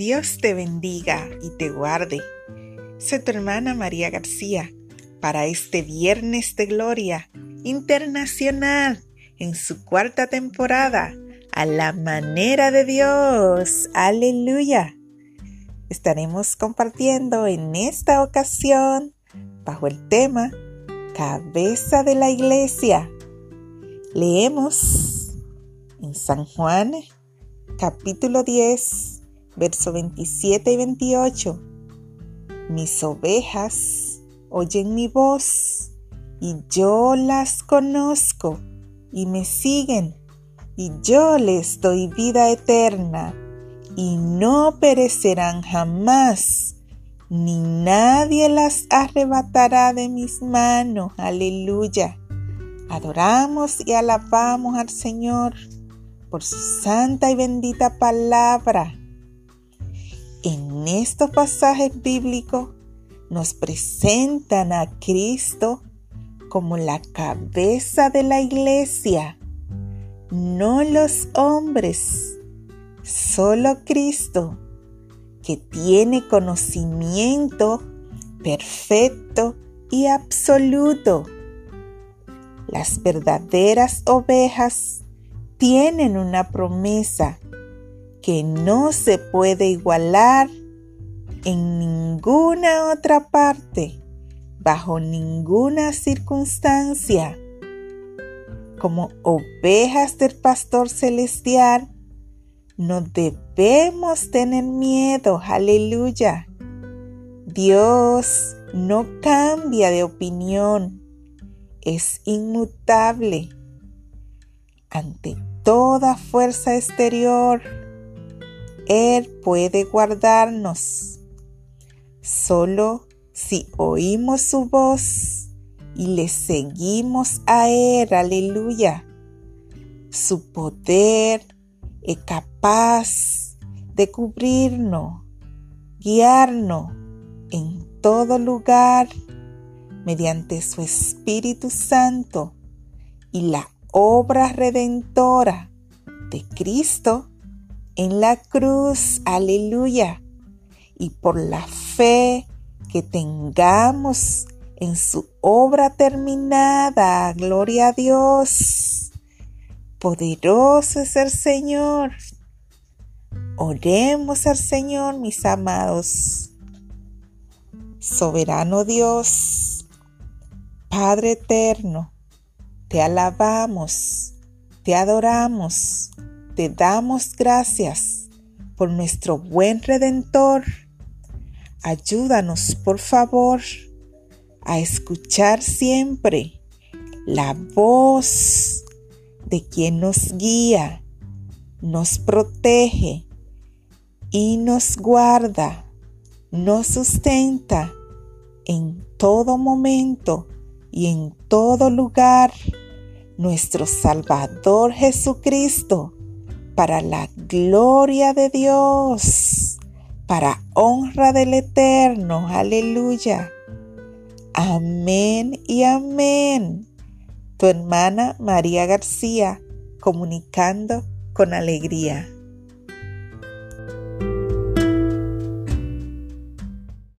Dios te bendiga y te guarde. Soy tu hermana María García para este viernes de gloria internacional en su cuarta temporada a la manera de Dios. Aleluya. Estaremos compartiendo en esta ocasión bajo el tema Cabeza de la Iglesia. Leemos en San Juan capítulo 10 verso 27 y 28. Mis ovejas oyen mi voz y yo las conozco y me siguen y yo les doy vida eterna y no perecerán jamás ni nadie las arrebatará de mis manos. Aleluya. Adoramos y alabamos al Señor por su santa y bendita palabra en estos pasajes bíblicos nos presentan a Cristo como la cabeza de la iglesia, no los hombres, solo Cristo, que tiene conocimiento perfecto y absoluto. Las verdaderas ovejas tienen una promesa que no se puede igualar en ninguna otra parte, bajo ninguna circunstancia. Como ovejas del pastor celestial, no debemos tener miedo, aleluya. Dios no cambia de opinión, es inmutable. Ante toda fuerza exterior, él puede guardarnos. Solo si oímos su voz y le seguimos a Él, aleluya. Su poder es capaz de cubrirnos, guiarnos en todo lugar mediante su Espíritu Santo y la obra redentora de Cristo en la cruz, aleluya, y por la fe que tengamos en su obra terminada, gloria a Dios. Poderoso es el Señor. Oremos al Señor, mis amados. Soberano Dios, Padre eterno, te alabamos, te adoramos te damos gracias por nuestro buen redentor. Ayúdanos, por favor, a escuchar siempre la voz de quien nos guía, nos protege y nos guarda, nos sustenta en todo momento y en todo lugar. Nuestro Salvador Jesucristo para la gloria de Dios, para honra del Eterno. Aleluya. Amén y amén. Tu hermana María García, comunicando con alegría.